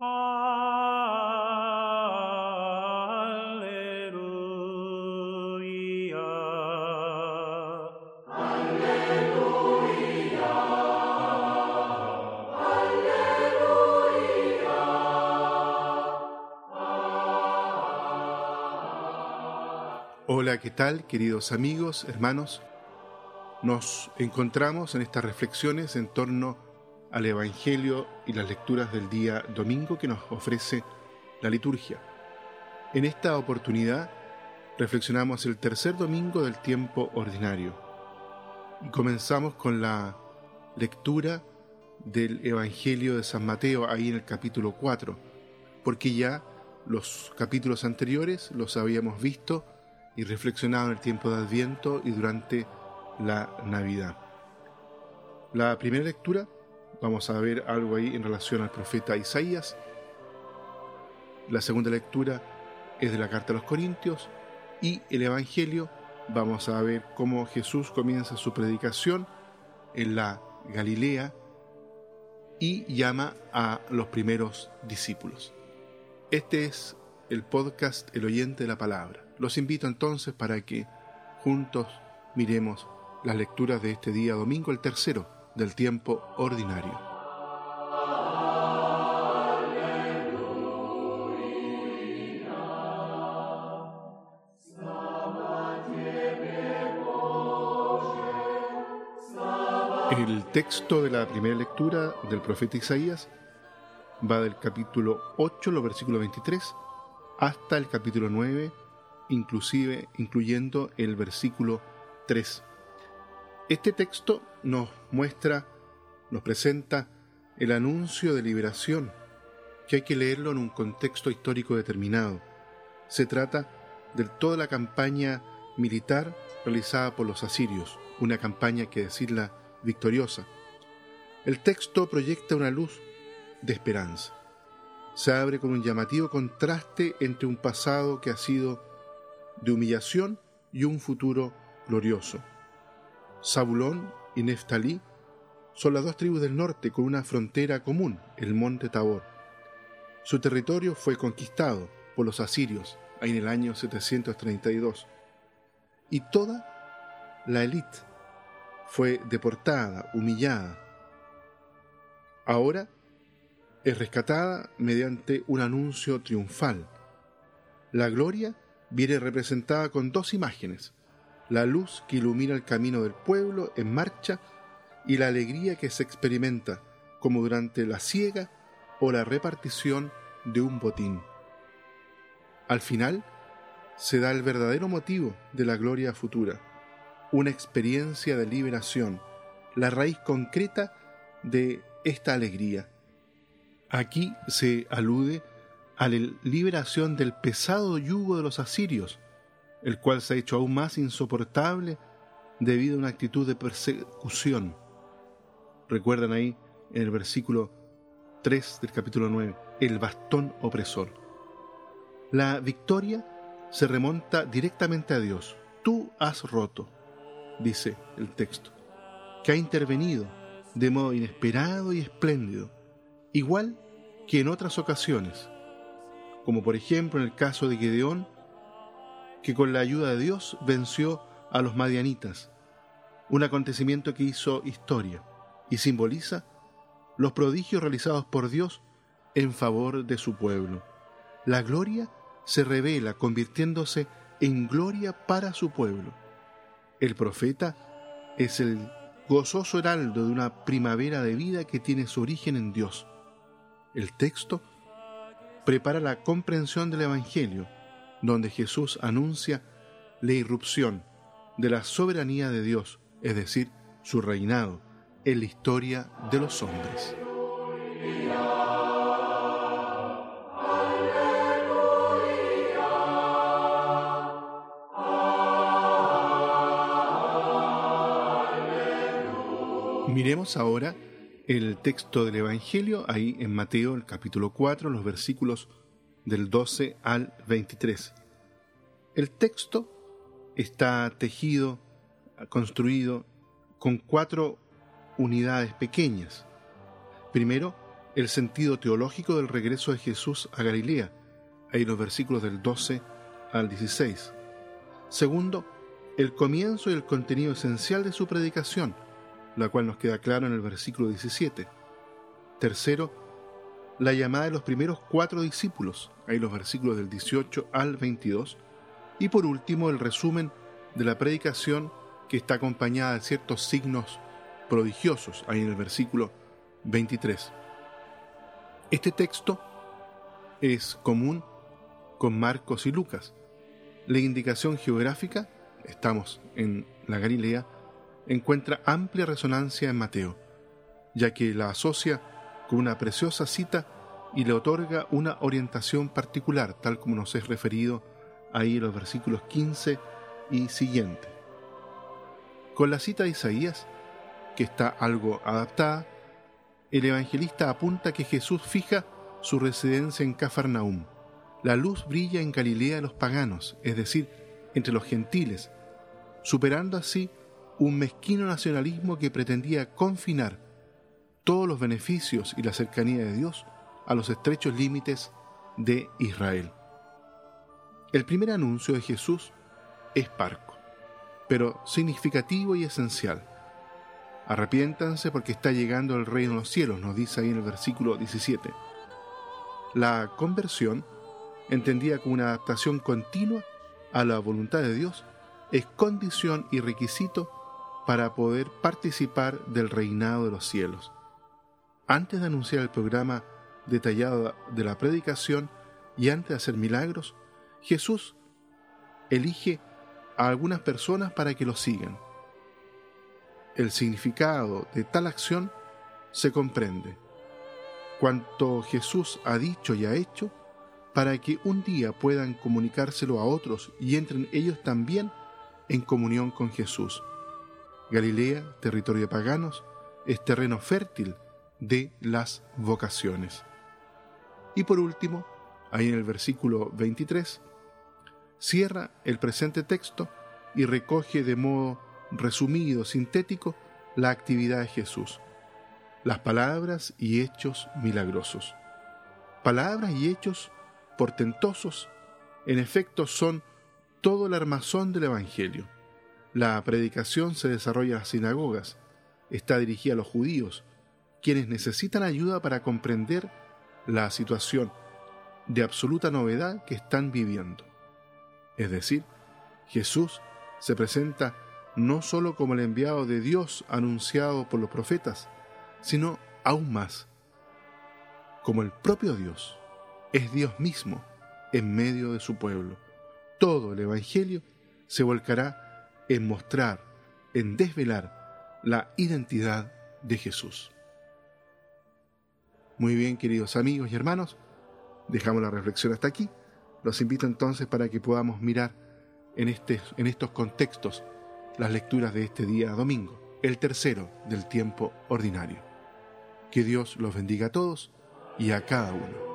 Hola, ¿qué tal queridos amigos, hermanos? Nos encontramos en estas reflexiones en torno al Evangelio y las lecturas del día domingo que nos ofrece la liturgia. En esta oportunidad reflexionamos el tercer domingo del tiempo ordinario y comenzamos con la lectura del Evangelio de San Mateo ahí en el capítulo 4, porque ya los capítulos anteriores los habíamos visto y reflexionado en el tiempo de Adviento y durante la Navidad. La primera lectura, vamos a ver algo ahí en relación al profeta Isaías. La segunda lectura es de la carta a los Corintios y el Evangelio, vamos a ver cómo Jesús comienza su predicación en la Galilea y llama a los primeros discípulos. Este es el podcast El oyente de la palabra. Los invito entonces para que juntos miremos las lecturas de este día domingo, el tercero del tiempo ordinario. El texto de la primera lectura del profeta Isaías va del capítulo 8, los versículos 23, hasta el capítulo 9, inclusive incluyendo el versículo 3. Este texto nos muestra, nos presenta el anuncio de liberación, que hay que leerlo en un contexto histórico determinado. Se trata de toda la campaña militar realizada por los asirios, una campaña que decirla victoriosa. El texto proyecta una luz de esperanza. Se abre con un llamativo contraste entre un pasado que ha sido de humillación y un futuro glorioso. Zabulón y Neftalí son las dos tribus del norte con una frontera común, el monte Tabor. Su territorio fue conquistado por los asirios en el año 732 y toda la élite fue deportada, humillada. Ahora es rescatada mediante un anuncio triunfal. La gloria viene representada con dos imágenes, la luz que ilumina el camino del pueblo en marcha y la alegría que se experimenta como durante la siega o la repartición de un botín. Al final, se da el verdadero motivo de la gloria futura, una experiencia de liberación, la raíz concreta de esta alegría. Aquí se alude a la liberación del pesado yugo de los asirios, el cual se ha hecho aún más insoportable debido a una actitud de persecución. Recuerdan ahí en el versículo 3 del capítulo 9, el bastón opresor. La victoria se remonta directamente a Dios. Tú has roto, dice el texto, que ha intervenido de modo inesperado y espléndido, igual que en otras ocasiones como por ejemplo en el caso de Gedeón, que con la ayuda de Dios venció a los madianitas, un acontecimiento que hizo historia y simboliza los prodigios realizados por Dios en favor de su pueblo. La gloria se revela convirtiéndose en gloria para su pueblo. El profeta es el gozoso heraldo de una primavera de vida que tiene su origen en Dios. El texto prepara la comprensión del Evangelio, donde Jesús anuncia la irrupción de la soberanía de Dios, es decir, su reinado en la historia de los hombres. Miremos ahora el texto del Evangelio, ahí en Mateo, el capítulo 4, los versículos del 12 al 23. El texto está tejido, construido con cuatro unidades pequeñas. Primero, el sentido teológico del regreso de Jesús a Galilea, ahí los versículos del 12 al 16. Segundo, el comienzo y el contenido esencial de su predicación, la cual nos queda claro en el versículo 17. Tercero, la llamada de los primeros cuatro discípulos, ahí los versículos del 18 al 22. Y por último, el resumen de la predicación que está acompañada de ciertos signos prodigiosos, ahí en el versículo 23. Este texto es común con Marcos y Lucas. La indicación geográfica, estamos en la Galilea, encuentra amplia resonancia en Mateo, ya que la asocia con una preciosa cita y le otorga una orientación particular, tal como nos es referido ahí en los versículos 15 y siguiente. Con la cita de Isaías, que está algo adaptada, el evangelista apunta que Jesús fija su residencia en Cafarnaum. La luz brilla en Galilea de los paganos, es decir, entre los gentiles, superando así un mezquino nacionalismo que pretendía confinar todos los beneficios y la cercanía de Dios a los estrechos límites de Israel. El primer anuncio de Jesús es parco, pero significativo y esencial. Arrepiéntanse porque está llegando el reino de los cielos, nos dice ahí en el versículo 17. La conversión, entendida como una adaptación continua a la voluntad de Dios, es condición y requisito para poder participar del reinado de los cielos. Antes de anunciar el programa detallado de la predicación y antes de hacer milagros, Jesús elige a algunas personas para que lo sigan. El significado de tal acción se comprende. Cuanto Jesús ha dicho y ha hecho, para que un día puedan comunicárselo a otros y entren ellos también en comunión con Jesús. Galilea, territorio de paganos, es terreno fértil de las vocaciones. Y por último, ahí en el versículo 23, cierra el presente texto y recoge de modo resumido, sintético, la actividad de Jesús, las palabras y hechos milagrosos. Palabras y hechos portentosos, en efecto, son todo el armazón del Evangelio. La predicación se desarrolla en las sinagogas, está dirigida a los judíos, quienes necesitan ayuda para comprender la situación de absoluta novedad que están viviendo. Es decir, Jesús se presenta no sólo como el enviado de Dios anunciado por los profetas, sino aún más, como el propio Dios, es Dios mismo en medio de su pueblo. Todo el Evangelio se volcará en mostrar, en desvelar la identidad de Jesús. Muy bien, queridos amigos y hermanos, dejamos la reflexión hasta aquí. Los invito entonces para que podamos mirar en, este, en estos contextos las lecturas de este día domingo, el tercero del tiempo ordinario. Que Dios los bendiga a todos y a cada uno.